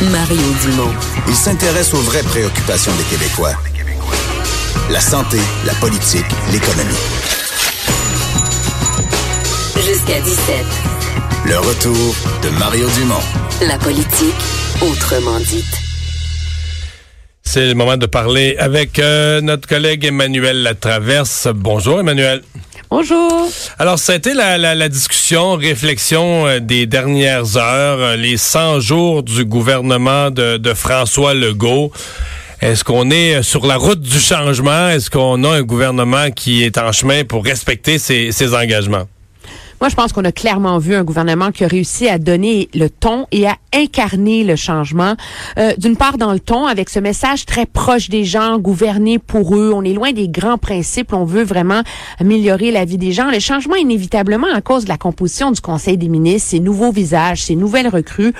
Mario Dumont. Il s'intéresse aux vraies préoccupations des Québécois. La santé, la politique, l'économie. Jusqu'à 17. Le retour de Mario Dumont. La politique, autrement dite. C'est le moment de parler avec euh, notre collègue Emmanuel Latraverse. Bonjour Emmanuel. Bonjour. Alors, ça a la, la, la discussion, réflexion euh, des dernières heures, euh, les 100 jours du gouvernement de, de François Legault. Est-ce qu'on est euh, sur la route du changement? Est-ce qu'on a un gouvernement qui est en chemin pour respecter ses, ses engagements? Moi, je pense qu'on a clairement vu un gouvernement qui a réussi à donner le ton et à incarner le changement. Euh, D'une part, dans le ton, avec ce message très proche des gens, gouverner pour eux. On est loin des grands principes. On veut vraiment améliorer la vie des gens. Le changement, inévitablement, à cause de la composition du Conseil des ministres, ces nouveaux visages, ces nouvelles recrues.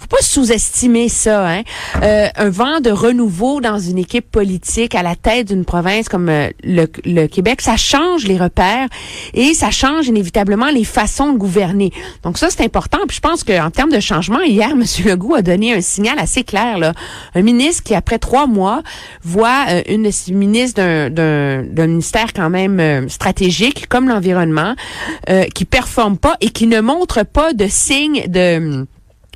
Faut pas sous-estimer ça. Hein? Euh, un vent de renouveau dans une équipe politique à la tête d'une province comme euh, le, le Québec, ça change les repères et ça change inévitablement les façons de gouverner. Donc ça, c'est important. Puis je pense qu'en termes de changement, hier, M. Legault a donné un signal assez clair. Là. Un ministre qui, après trois mois, voit euh, une d'un d'un ministère quand même euh, stratégique, comme l'environnement, euh, qui performe pas et qui ne montre pas de signes de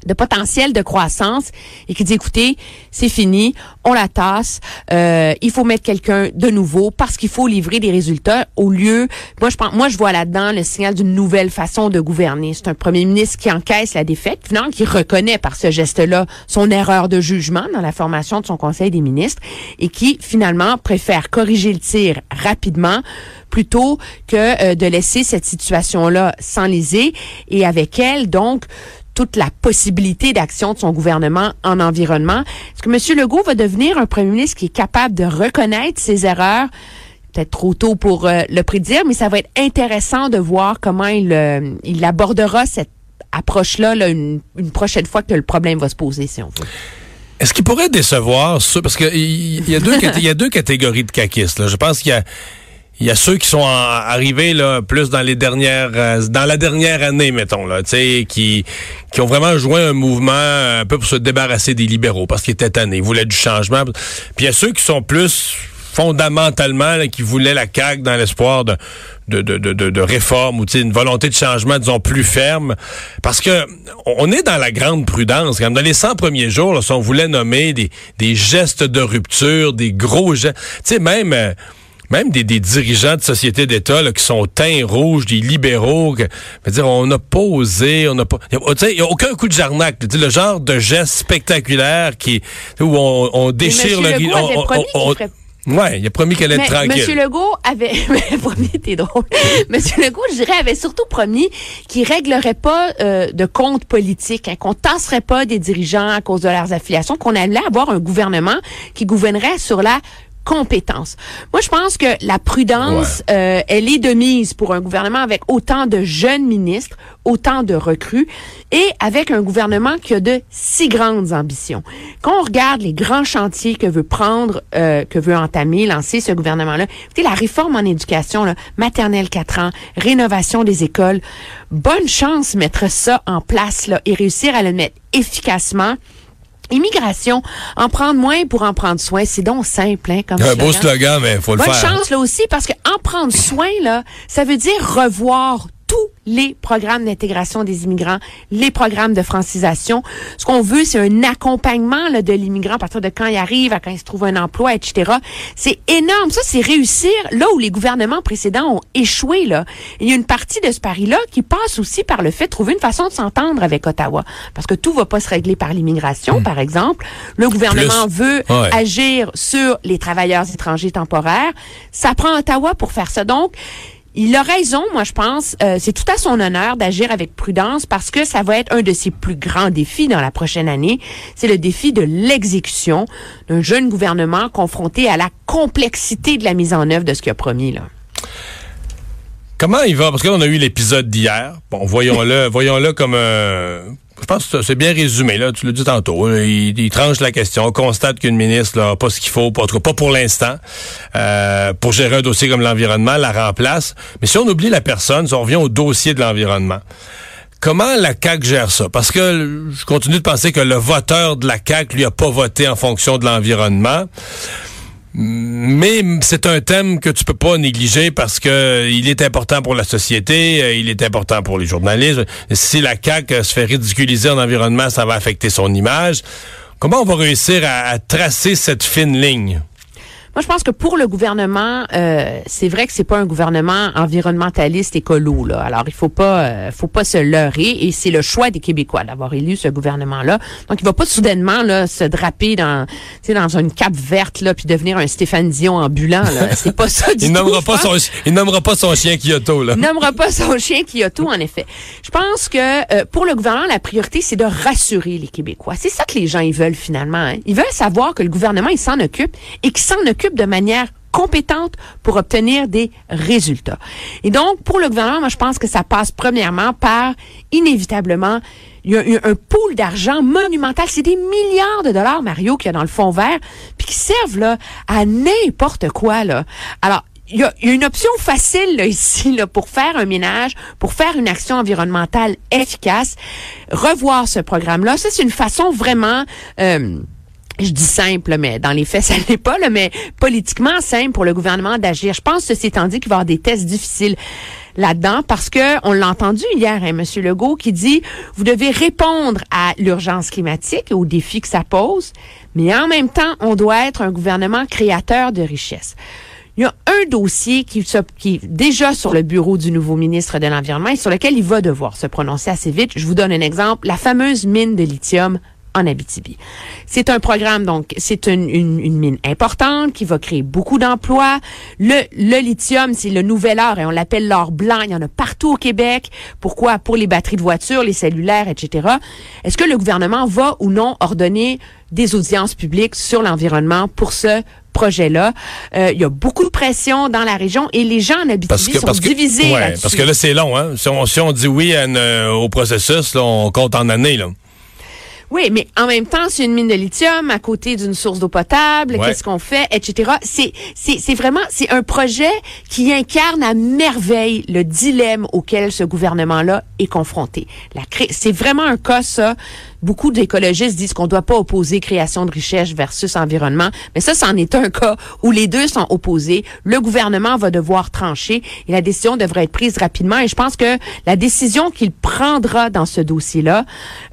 de potentiel de croissance et qui dit écoutez c'est fini on la tasse euh, il faut mettre quelqu'un de nouveau parce qu'il faut livrer des résultats au lieu moi je pense moi je vois là-dedans le signal d'une nouvelle façon de gouverner. C'est un premier ministre qui encaisse la défaite finalement qui reconnaît par ce geste-là son erreur de jugement dans la formation de son conseil des ministres et qui finalement préfère corriger le tir rapidement plutôt que euh, de laisser cette situation-là s'enliser. Et avec elle donc toute la possibilité d'action de son gouvernement en environnement. Est-ce que M. Legault va devenir un premier ministre qui est capable de reconnaître ses erreurs? Peut-être trop tôt pour euh, le prédire, mais ça va être intéressant de voir comment il, euh, il abordera cette approche-là là, une, une prochaine fois que le problème va se poser, si on veut. Est-ce qu'il pourrait décevoir ceux, parce qu'il y, y, a deux cat- il y a deux catégories de caquistes. Là. Je pense qu'il y a il y a ceux qui sont arrivés là plus dans les dernières euh, dans la dernière année mettons là, tu sais qui qui ont vraiment joué un mouvement un peu pour se débarrasser des libéraux parce qu'ils étaient tannés, ils voulaient du changement. Puis il y a ceux qui sont plus fondamentalement là, qui voulaient la CAQ dans l'espoir de de, de, de, de, réforme ou une volonté de changement, disons, plus ferme. Parce que on est dans la grande prudence. Même. Dans les 100 premiers jours, là, si on voulait nommer des, des gestes de rupture, des gros gestes, tu sais, même... euh, même des, des dirigeants de sociétés d'État qui sont teints rouges, des libéraux, que, veut dire, on n'a pas osé, on n'a pas, il n'y a, aucun coup de jarnac, le genre de geste spectaculaire qui, où on, on déchire le Legault avait on- promis on- Ouais, il a promis qu'elle allait être tranquille. Monsieur Legault avait, promis, t'es drôle. Monsieur Legault, je dirais, avait surtout promis qu'il réglerait pas euh, de comptes politiques, hein, qu'on tasserait pas des dirigeants à cause de leurs affiliations, qu'on allait avoir un gouvernement qui gouvernerait sur la compétence. Moi, je pense que la prudence, euh, elle est de mise pour un gouvernement avec autant de jeunes ministres, autant de recrues, et avec un gouvernement qui a de si grandes ambitions. Quand on regarde les grands chantiers que veut prendre, euh, que veut entamer, lancer ce gouvernement-là, écoutez, la réforme en éducation, là, maternelle 4 ans, rénovation des écoles, bonne chance mettre ça en place là, et réussir à le mettre efficacement. Immigration, en prendre moins pour en prendre soin, c'est donc simple, hein, comme un beau slogan. mais faut le Bonne faire. chance là aussi parce que en prendre soin là, ça veut dire revoir les programmes d'intégration des immigrants, les programmes de francisation. Ce qu'on veut, c'est un accompagnement là, de l'immigrant à partir de quand il arrive, à quand il se trouve un emploi, etc. C'est énorme. Ça, c'est réussir là où les gouvernements précédents ont échoué. Là. Il y a une partie de ce pari-là qui passe aussi par le fait de trouver une façon de s'entendre avec Ottawa. Parce que tout va pas se régler par l'immigration, par exemple. Le gouvernement Plus. veut Ouais. agir sur les travailleurs étrangers temporaires. Ça prend Ottawa pour faire ça. Donc, il a raison, moi je pense. Euh, c'est tout à son honneur d'agir avec prudence parce que ça va être un de ses plus grands défis dans la prochaine année. C'est le défi de l'exécution d'un jeune gouvernement confronté à la complexité de la mise en œuvre de ce qu'il a promis. Là. Comment il va? Parce qu'on a eu l'épisode d'hier. Bon, voyons-le, voyons-le comme un je pense que c'est bien résumé, là. Tu l'as dit tantôt. Il, tranche la question, constate qu'une ministre n'a pas ce qu'il faut, pas, pas pour l'instant, euh, pour gérer un dossier comme l'environnement, la remplace. Mais si on oublie la personne, si on revient au dossier de l'environnement, comment la CAQ gère ça? Parce que je continue de penser que le voteur de la CAQ, lui, a pas voté en fonction de l'environnement. Mais c'est un thème que tu peux pas négliger parce que il est important pour la société, euh, il est important pour les journalistes. Si la CAQ se fait ridiculiser en environnement, ça va affecter son image. Comment on va réussir à tracer cette fine ligne? Moi, je pense que pour le gouvernement, euh, c'est vrai que c'est pas un gouvernement environnementaliste écolo. Là. Alors, il faut pas, euh, faut pas se leurrer. Et c'est le choix des Québécois d'avoir élu ce gouvernement-là. Donc, il va pas soudainement là se draper dans, dans une cape verte là, puis devenir un Stéphane Dion ambulant. Là. C'est pas ça du il tout. Nommera pas son, il nommera pas son chien Kyoto. Là. Il nommera pas son chien Kyoto, en effet. Je pense que euh, pour le gouvernement, la priorité, c'est de rassurer les Québécois. C'est ça que les gens ils veulent finalement. Hein. Ils veulent savoir que le gouvernement il s'en occupe et qu'il s'en occupe de manière compétente pour obtenir des résultats. Et donc, pour le gouvernement, moi, je pense que ça passe premièrement par, inévitablement, il y a, un pool d'argent monumental. C'est des milliards de dollars, Mario, qu'il y a dans le fond vert, puis qui servent là à n'importe quoi. Là. Alors, il y, a, une option facile là, ici là, pour faire un ménage, pour faire une action environnementale efficace, revoir ce programme-là. Ça, c'est une façon vraiment... Euh, je dis simple, mais dans les faits, ça n'est pas, là, mais politiquement simple pour le gouvernement d'agir. Je pense, ceci étant dit, qu'il va y avoir des tests difficiles là-dedans parce que on l'a entendu hier, hein, Monsieur Legault, qui dit vous devez répondre à l'urgence climatique et aux défis que ça pose, mais en même temps, on doit être un gouvernement créateur de richesses. Il y a un dossier qui, qui est déjà sur le bureau du nouveau ministre de l'Environnement et sur lequel il va devoir se prononcer assez vite. Je vous donne un exemple. La fameuse mine de lithium en Abitibi. C'est un programme, donc, c'est une, une, mine importante qui va créer beaucoup d'emplois. Le, le lithium, c'est le nouvel or et on l'appelle l'or blanc. Il y en a partout au Québec. Pourquoi? Pour les batteries de voitures, les cellulaires, etc. Est-ce que le gouvernement va ou non ordonner des audiences publiques sur l'environnement pour ce projet-là? Euh, il y a beaucoup de pression dans la région et les gens en Abitibi sont divisés ouais, Parce que là, c'est long. Hein? Si, on, si on dit oui euh, au processus, là, on compte en années. Là. Oui, mais en même temps, c'est une mine de lithium à côté d'une source d'eau potable. Qu'est-ce qu'on fait, etc. C'est c'est vraiment c'est un projet qui incarne à merveille le dilemme auquel ce gouvernement-là est confronté. La c'est vraiment un cas ça beaucoup d'écologistes disent qu'on ne doit pas opposer création de richesse versus environnement, mais ça, c'en est un cas où les deux sont opposés. Le gouvernement va devoir trancher et la décision devrait être prise rapidement. Et je pense que la décision qu'il prendra dans ce dossier-là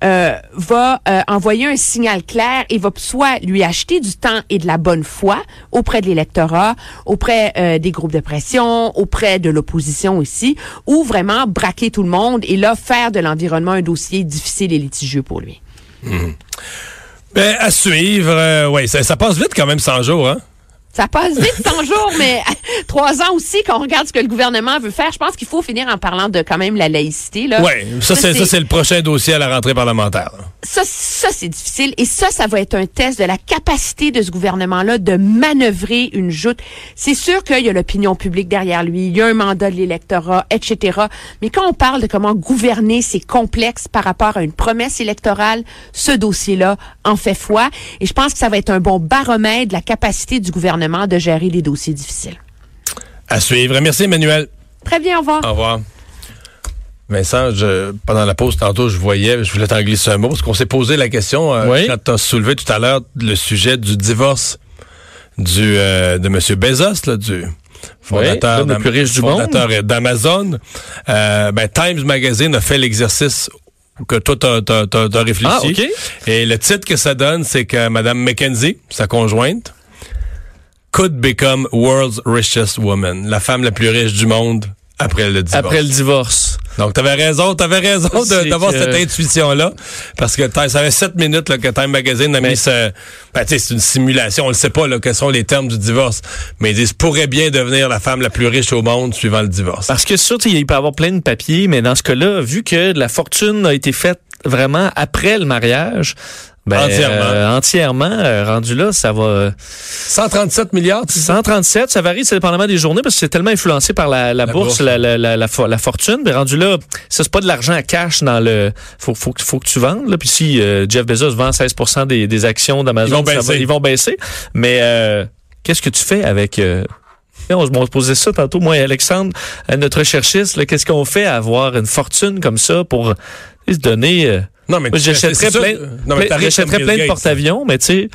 euh, va euh, envoyer un signal clair et va soit lui acheter du temps et de la bonne foi auprès de l'électorat, auprès euh, des groupes de pression, auprès de l'opposition aussi, ou vraiment braquer tout le monde et là faire de l'environnement un dossier difficile et litigieux pour lui. Hmm. Ben, à suivre. Euh, oui, ça, ça, passe vite quand même 100 jours, hein? Ça passe vite 100 jours, mais trois ans aussi, quand on regarde ce que le gouvernement veut faire, je pense qu'il faut finir en parlant de quand même la laïcité. Oui, ça, ça c'est le prochain dossier à la rentrée parlementaire. Ça, ça c'est difficile. Et ça, ça va être un test de la capacité de ce gouvernement-là de manœuvrer une joute. C'est sûr qu'il y a l'opinion publique derrière lui, il y a un mandat de l'électorat, etc. Mais quand on parle de comment gouverner, c'est complexe par rapport à une promesse électorale. Ce dossier-là en fait foi. Et je pense que ça va être un bon baromètre de la capacité du gouvernement de gérer les dossiers difficiles. À suivre. Merci, Emmanuel. Très bien, au revoir. Au revoir. Vincent, pendant la pause, tantôt, je voyais, je voulais t'en glisser un mot, parce qu'on s'est posé la question euh, quand tu as soulevé tout à l'heure le sujet du divorce du euh, de M. Bezos, du fondateur, le plus riche du fondateur d'Amazon. Euh, ben, Times Magazine a fait l'exercice que toi, tu as, réfléchi. Ah, Et le titre que ça donne, c'est que Mme McKenzie, sa conjointe, could become world's richest woman, la femme la plus riche du monde après le divorce. Après le divorce. Donc, t'avais raison, t'avais raison d'avoir que- cette intuition-là. Parce que ça fait sept minutes là, que Time Magazine a mis ce... Ben, tu sais, c'est une simulation. On le sait pas, là, quels sont les termes du divorce. Mais ils disent, pourrait bien devenir la femme la plus riche au monde suivant le divorce. Parce que sûr, il peut y avoir plein de papiers, mais dans ce cas-là, vu que la fortune a été faite vraiment après le mariage, ben, Entièrement. euh, entièrement, euh, rendu là, ça va... euh, 137 milliards, tu sais? 137, ça varie, ça dépendamment des journées parce que c'est tellement influencé par la, la, La bourse, bourse. La, la, la, la, fo- la fortune. Mais rendu là, ça c'est pas de l'argent à cash dans le. Faut, faut, que- faut que tu vendes. Là. Puis si euh, Jeff Bezos vend 16 des, des actions d'Amazon, Ils ils vont baisser. Mais qu'est-ce que tu fais avec euh, on se on se posait ça tantôt, moi et Alexandre, euh, notre recherchiste, qu'est-ce qu'on fait à avoir une fortune comme ça pour se donner... euh, Non, mais tu- j'achèterais plein, Non, mais plein- comme plein de porte-avions, mais tu sais,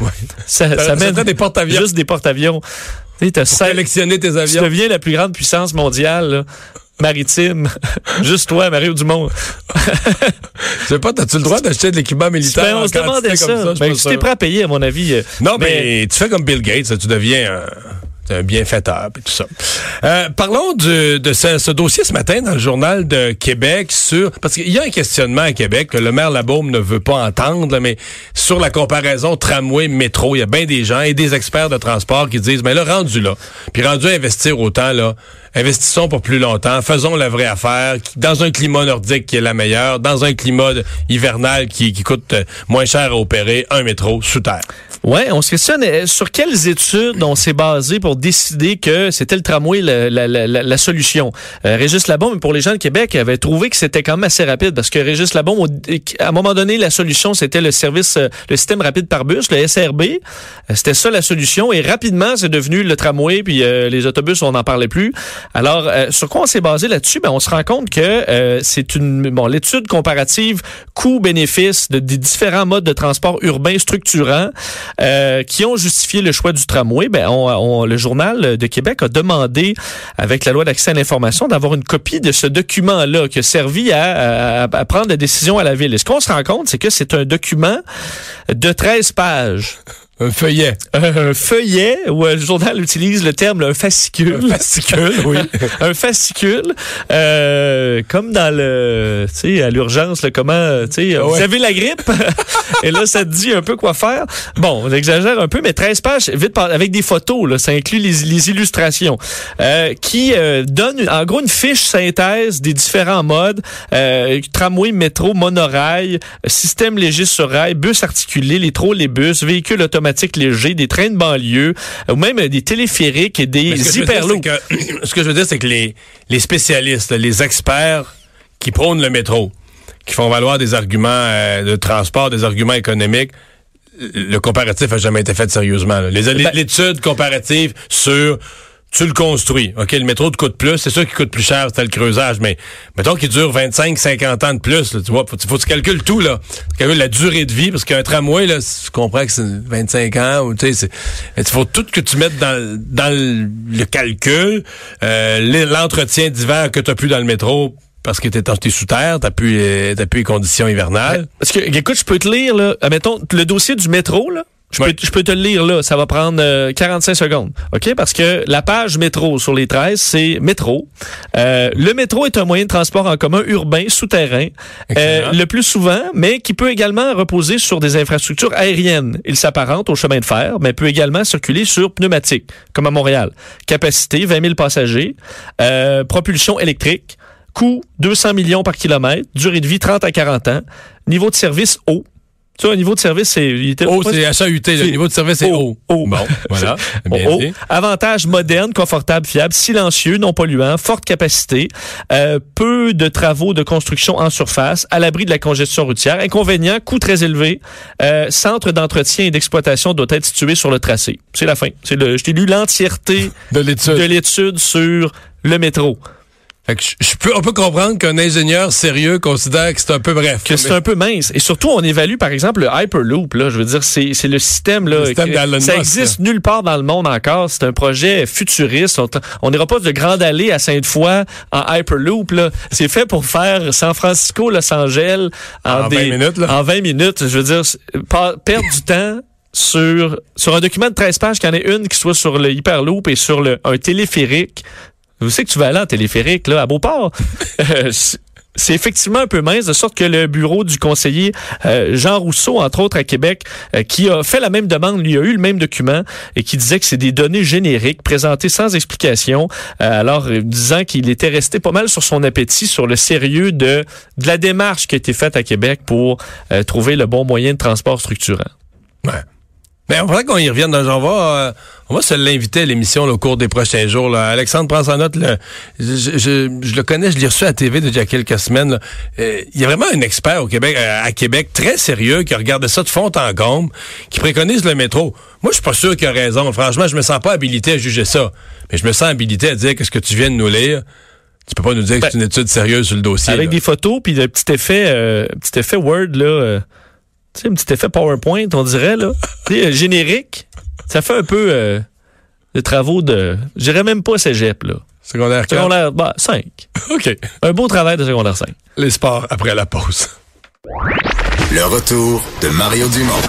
ça, ça Ça mène des porte-avions. juste des porte-avions. Tu collectionner tes tu avions. deviens la plus grande puissance mondiale, là, maritime. Juste toi, Mario Dumont. Je sais pas, as-tu le droit d'acheter de l'équipement militaire Ben, en on se demandait comme ça. je Ben, pas tu sûr. t'es prêt à payer, à mon avis. euh, Non, mais, tu fais comme Bill Gates, tu deviens un, un bienfaiteur et tout ça. Euh, parlons de, ce, dossier ce matin dans le journal de Québec sur parce qu'il y a un questionnement à Québec que le maire Labaume ne veut pas entendre, mais sur la comparaison tramway métro, il y a bien des gens et des experts de transport qui disent mais là rendu là, puis rendu investir autant là, investissons pour plus longtemps, faisons la vraie affaire dans un climat nordique qui est la meilleure, dans un climat hivernal qui, qui coûte euh, moins cher à opérer, un métro sous terre. Ouais, on se questionne euh, sur quelles études on s'est basé pour décider que c'était le tramway la, la, la, la- solution? Euh, Régis Labombe, pour les gens de Québec, avait trouvé que c'était quand même assez rapide parce que Régis Labombe, à un moment donné, la solution c'était le service, euh, le système rapide par bus, le SRB. Euh, C'était ça la solution et rapidement c'est devenu le tramway puis euh, les autobus on n'en parlait plus. Alors euh, sur quoi on s'est basé là-dessus? Ben on se rend compte que c'est une bon l'étude comparative coût-bénéfice de, des différents modes de transport urbain structurants euh, qui ont justifié le choix du tramway. Ben, on, on- le journal de Québec a demandé, avec la loi d'accès à l'information, d'avoir une copie de ce document-là qui a servi à, à- à prendre la décision à la ville. Et ce qu'on se rend compte, c'est que c'est un document de 13 pages. Un feuillet. Un feuillet, où le journal utilise le terme un fascicule. Un fascicule, oui. un fascicule, euh, comme dans le, tu sais, à l'urgence, comment, euh, tu sais, vous Ouais. avez la grippe, et là, ça te dit un peu quoi faire. Bon, on exagère un peu, mais 13 pages, vite, avec des photos, là, ça inclut les, les illustrations, euh, qui euh, donnent, une- en gros, une fiche synthèse des différents modes, euh, tramway, métro, monorail, système léger sur rail, bus articulé, les trolls, les bus, véhicules automatiques des trains de banlieue, ou même euh, des téléphériques et des ce que dire, que- ce que je veux dire, c'est que les, les spécialistes, les experts qui prônent le métro, qui font valoir des arguments euh, de transport, des arguments économiques, le comparatif a jamais été fait sérieusement. les- Ben- L'étude comparative sur tu le construis. OK, le métro te coûte plus. C'est sûr qu'il coûte plus cher, c'est le creusage, mais mettons qu'il dure 25, 50 ans de plus. là, tu vois, faut, faut que tu calcules tout, là. Tu calcules la durée de vie, parce qu'un tramway, là, tu comprends que c'est 25 ans, ou tu sais, il faut tout que tu mettes dans, dans le, calcul, euh, l'entretien d'hiver que tu n'as plus dans le métro, parce que t'es es sous terre, t'as plus, euh, plus les conditions hivernales. Parce que, écoute, je peux te lire, là, admettons, le dossier du métro, là. Je, Ouais. peux, je peux te le lire là, ça va prendre euh, 45 secondes. OK? Parce que la page métro sur les 13, c'est métro. Euh, le métro est un moyen de transport en commun urbain, souterrain, euh, le plus souvent, mais qui peut également reposer sur des infrastructures aériennes. Il s'apparente au chemin de fer, mais peut également circuler sur pneumatique, comme à Montréal. Capacité, 20 000 passagers. Euh, propulsion électrique. Coût, 200 millions par kilomètre. Durée de vie, 30 à 40 ans. Niveau de service, haut. Tu vois, un niveau de service, c'est... Oh, c'est HAUT, le C'est- niveau de service est haut. haut, haut. Bon, voilà. Bien Oh, oh. dit. Avantage moderne, confortable, fiable, silencieux, non polluant, forte capacité, euh, peu de travaux de construction en surface, à l'abri de la congestion routière. Inconvénient, coût très élevé. Euh, centre d'entretien et d'exploitation doit être situé sur le tracé. C'est la fin. C'est le, je t'ai lu l'entièreté de l'étude sur le métro. Fait que je, peux, on peut comprendre qu'un ingénieur sérieux considère que c'est un peu bref. Que c'est un peu mince. Et surtout, on évalue, par exemple, le Hyperloop. Là, je veux dire, c'est c'est le système. Là, Le système que- ça existe nulle part dans le monde encore. C'est un projet futuriste. On- n'ira pas de Grande Allée à Sainte-Foy en Hyperloop. là. C'est fait pour faire San Francisco, Los Angeles en, En des- 20 minutes, là. En 20 minutes. Je veux dire, perdre du temps sur, sur un document de 13 pages, qu'il y en ait une qui soit sur le Hyperloop et sur le, un téléphérique. Vous savez que tu vas aller en téléphérique, là, à Beauport? Euh, c'est- c'est effectivement un peu mince, de sorte que le bureau du conseiller euh, Jean Rousseau, entre autres à Québec, euh, qui a fait la même demande, lui a eu le même document et qui disait que c'est des données génériques présentées sans explication, euh, alors disant qu'il était resté pas mal sur son appétit sur le sérieux de, de la démarche qui a été faite à Québec pour trouver le bon moyen de transport structurant. Ouais. Mais on faudrait qu'on y revienne. Dans, on, va, euh, on va se l'inviter à l'émission au cours des prochains jours. Là. Alexandre prend sa note. je, je, le connais, je l'ai reçu à la TV déjà il y a quelques semaines. Euh, il y a vraiment un expert au Québec, euh, à Québec très sérieux qui regarde ça de fond en comble, qui préconise le métro. Moi, je suis pas sûr qu'il a raison. Franchement, je me sens pas habilité à juger ça. Mais je me sens habilité à dire que ce que tu viens de nous lire, tu peux pas nous dire que c'est une étude sérieuse sur le dossier. Avec des photos, puis le petit effet, petit effet Word, là tu sais, un petit effet PowerPoint, on dirait, là. tu sais, générique. Ça fait un peu euh, de travaux de. Je dirais même pas cégep, là. Secondaire 4? Secondaire bah, 5. OK. Un beau travail de secondaire 5. Les sports après la pause. Le retour de Mario Dumont.